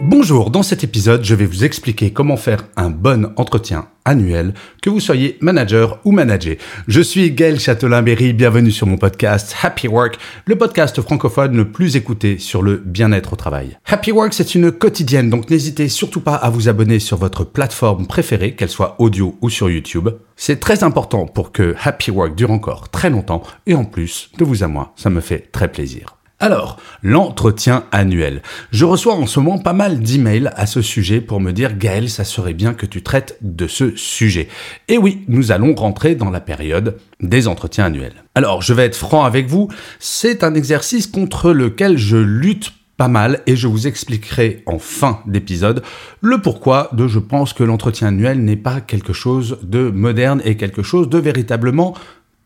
Bonjour, dans cet épisode, je vais vous expliquer comment faire un bon entretien annuel, que vous soyez manager ou manager. Je suis Gaël Châtelain-Berry, bienvenue sur mon podcast Happy Work, le podcast francophone le plus écouté sur le bien-être au travail. Happy Work, c'est une quotidienne, donc n'hésitez surtout pas à vous abonner sur votre plateforme préférée, qu'elle soit audio ou sur YouTube. C'est très important pour que Happy Work dure encore très longtemps, et en plus, de vous à moi, ça me fait très plaisir. Alors, l'entretien annuel. Je reçois en ce moment pas mal d'emails à ce sujet pour me dire Gaël, ça serait bien que tu traites de ce sujet. Et oui, nous allons rentrer dans la période des entretiens annuels. Alors, je vais être franc avec vous, c'est un exercice contre lequel je lutte pas mal et je vous expliquerai en fin d'épisode le pourquoi de je pense que l'entretien annuel n'est pas quelque chose de moderne et quelque chose de véritablement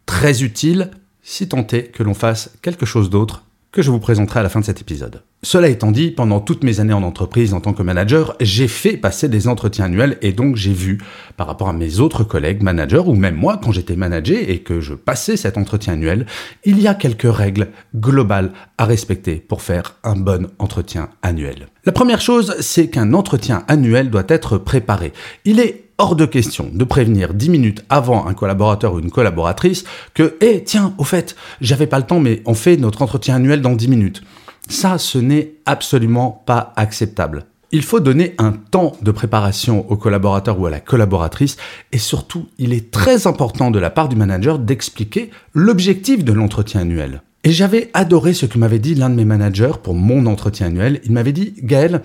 très utile si tant est que l'on fasse quelque chose d'autre que je vous présenterai à la fin de cet épisode. Cela étant dit, pendant toutes mes années en entreprise en tant que manager, j'ai fait passer des entretiens annuels et donc j'ai vu, par rapport à mes autres collègues managers, ou même moi quand j'étais manager et que je passais cet entretien annuel, il y a quelques règles globales à respecter pour faire un bon entretien annuel. La première chose, c'est qu'un entretien annuel doit être préparé. Il est hors de question de prévenir 10 minutes avant un collaborateur ou une collaboratrice que, eh, tiens, au fait, j'avais pas le temps, mais on fait notre entretien annuel dans 10 minutes. Ça, ce n'est absolument pas acceptable. Il faut donner un temps de préparation au collaborateur ou à la collaboratrice et surtout, il est très important de la part du manager d'expliquer l'objectif de l'entretien annuel. Et j'avais adoré ce que m'avait dit l'un de mes managers pour mon entretien annuel. Il m'avait dit, Gaël,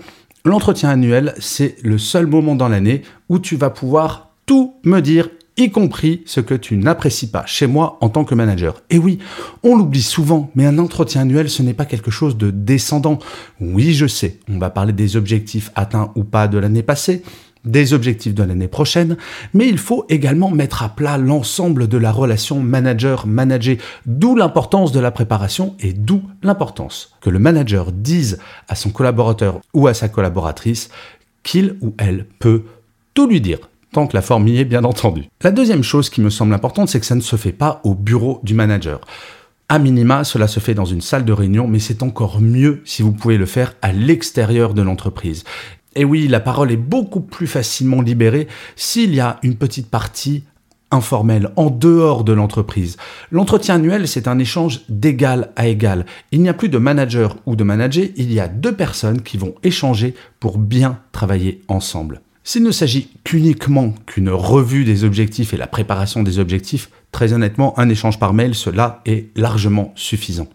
L'entretien annuel, c'est le seul moment dans l'année où tu vas pouvoir tout me dire, y compris ce que tu n'apprécies pas chez moi en tant que manager. Et oui, on l'oublie souvent, mais un entretien annuel, ce n'est pas quelque chose de descendant. Oui, je sais, on va parler des objectifs atteints ou pas de l'année passée, des objectifs de l'année prochaine, mais il faut également mettre à plat l'ensemble de la relation manager-manager, d'où l'importance de la préparation et d'où l'importance que le manager dise à son collaborateur ou à sa collaboratrice qu'il ou elle peut tout lui dire, tant que la forme y est bien entendu. La deuxième chose qui me semble importante, c'est que ça ne se fait pas au bureau du manager. À minima, cela se fait dans une salle de réunion, mais c'est encore mieux si vous pouvez le faire à l'extérieur de l'entreprise. Et oui, la parole est beaucoup plus facilement libérée s'il y a une petite partie informelle, en dehors de l'entreprise. L'entretien annuel, c'est un échange d'égal à égal. Il n'y a plus de manager ou de manager, il y a deux personnes qui vont échanger pour bien travailler ensemble. S'il ne s'agit qu'uniquement qu'une revue des objectifs et la préparation des objectifs, très honnêtement, un échange par mail, cela est largement suffisant.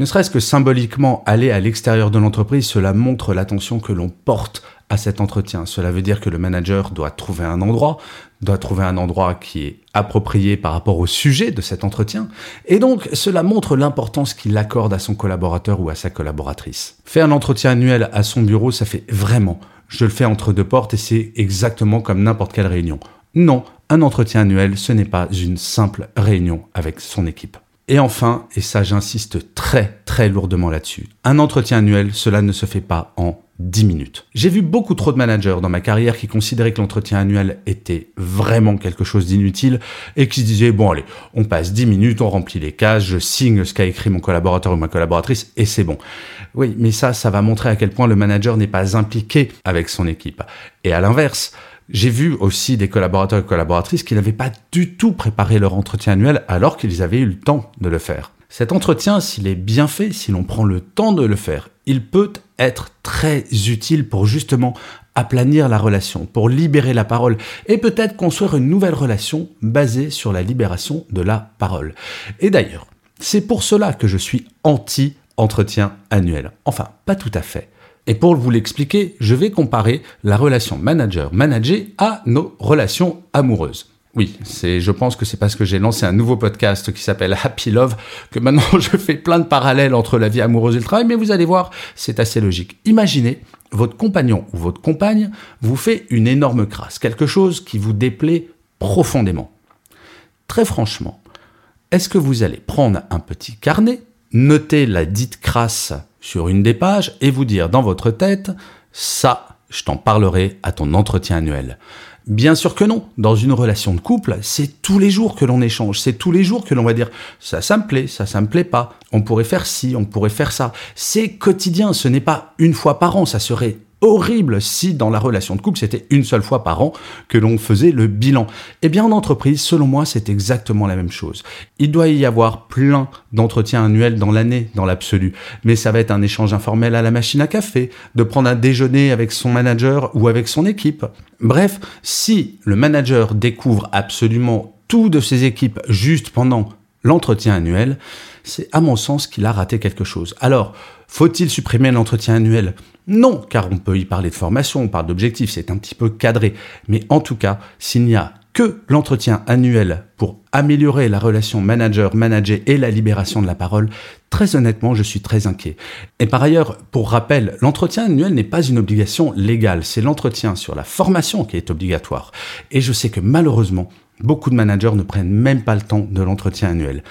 Ne serait-ce que symboliquement aller à l'extérieur de l'entreprise, cela montre l'attention que l'on porte à cet entretien. Cela veut dire que le manager doit trouver un endroit, doit trouver un endroit qui est approprié par rapport au sujet de cet entretien, et donc cela montre l'importance qu'il accorde à son collaborateur ou à sa collaboratrice. Faire un entretien annuel à son bureau, ça fait vraiment, je le fais entre deux portes et c'est exactement comme n'importe quelle réunion. Non, un entretien annuel, ce n'est pas une simple réunion avec son équipe. Et enfin, et ça j'insiste très très lourdement là-dessus, un entretien annuel, cela ne se fait pas en 10 minutes. J'ai vu beaucoup trop de managers dans ma carrière qui considéraient que l'entretien annuel était vraiment quelque chose d'inutile et qui se disaient, bon allez, on passe 10 minutes, on remplit les cases, je signe ce qu'a écrit mon collaborateur ou ma collaboratrice et c'est bon. Oui, mais ça, ça va montrer à quel point le manager n'est pas impliqué avec son équipe. Et à l'inverse, j'ai vu aussi des collaborateurs et collaboratrices qui n'avaient pas du tout préparé leur entretien annuel alors qu'ils avaient eu le temps de le faire. Cet entretien, s'il est bien fait, si l'on prend le temps de le faire, il peut être très utile pour justement aplanir la relation, pour libérer la parole et peut-être construire une nouvelle relation basée sur la libération de la parole. Et d'ailleurs, c'est pour cela que je suis anti-entretien annuel. Enfin, pas tout à fait. Et pour vous l'expliquer, je vais comparer la relation manager-manager à nos relations amoureuses. Oui, je pense que c'est parce que j'ai lancé un nouveau podcast qui s'appelle Happy Love que maintenant je fais plein de parallèles entre la vie amoureuse et le travail, mais vous allez voir, c'est assez logique. Imaginez, votre compagnon ou votre compagne vous fait une énorme crasse, quelque chose qui vous déplaît profondément. Très franchement, est-ce que vous allez prendre un petit carnet, noter la dite crasse sur une des pages et vous dire dans votre tête, ça, je t'en parlerai à ton entretien annuel Bien sûr que non. Dans une relation de couple, c'est tous les jours que l'on échange. C'est tous les jours que l'on va dire ça, ça me plaît, ça, ça me plaît pas. On pourrait faire ci, on pourrait faire ça. C'est quotidien. Ce n'est pas une fois par an. Ça serait horrible si dans la relation de couple c'était une seule fois par an que l'on faisait le bilan. Eh bien en entreprise, selon moi, c'est exactement la même chose. Il doit y avoir plein d'entretiens annuels dans l'année, dans l'absolu. Mais ça va être un échange informel à la machine à café, de prendre un déjeuner avec son manager ou avec son équipe. Bref, si le manager découvre absolument tout de ses équipes juste pendant l'entretien annuel, c'est à mon sens qu'il a raté quelque chose. Alors, faut-il supprimer l'entretien annuel? Non, car on peut y parler de formation, on parle d'objectifs, c'est un petit peu cadré. Mais en tout cas, s'il n'y a que l'entretien annuel pour améliorer la relation manager-manager et la libération de la parole, très honnêtement, je suis très inquiet. Et par ailleurs, pour rappel, l'entretien annuel n'est pas une obligation légale, c'est l'entretien sur la formation qui est obligatoire. Et je sais que malheureusement, beaucoup de managers ne prennent même pas le temps de l'entretien annuel.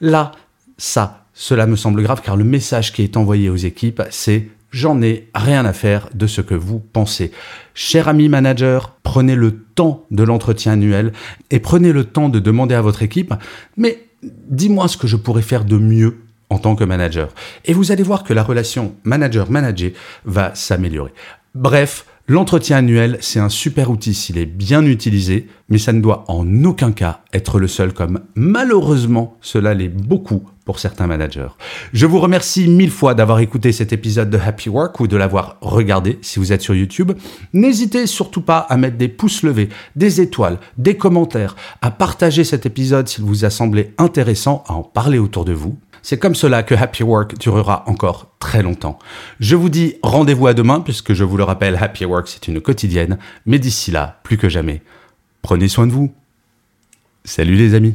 Là, ça, cela me semble grave car le message qui est envoyé aux équipes, c'est j'en ai rien à faire de ce que vous pensez. Cher ami manager, prenez le temps de l'entretien annuel et prenez le temps de demander à votre équipe, mais dis-moi ce que je pourrais faire de mieux en tant que manager. Et vous allez voir que la relation manager-manager va s'améliorer. Bref, L'entretien annuel, c'est un super outil s'il est bien utilisé, mais ça ne doit en aucun cas être le seul comme malheureusement cela l'est beaucoup pour certains managers. Je vous remercie mille fois d'avoir écouté cet épisode de Happy Work ou de l'avoir regardé si vous êtes sur YouTube. N'hésitez surtout pas à mettre des pouces levés, des étoiles, des commentaires, à partager cet épisode s'il vous a semblé intéressant, à en parler autour de vous. C'est comme cela que Happy Work durera encore très longtemps. Je vous dis rendez-vous à demain puisque je vous le rappelle, Happy Work c'est une quotidienne, mais d'ici là, plus que jamais, prenez soin de vous. Salut les amis.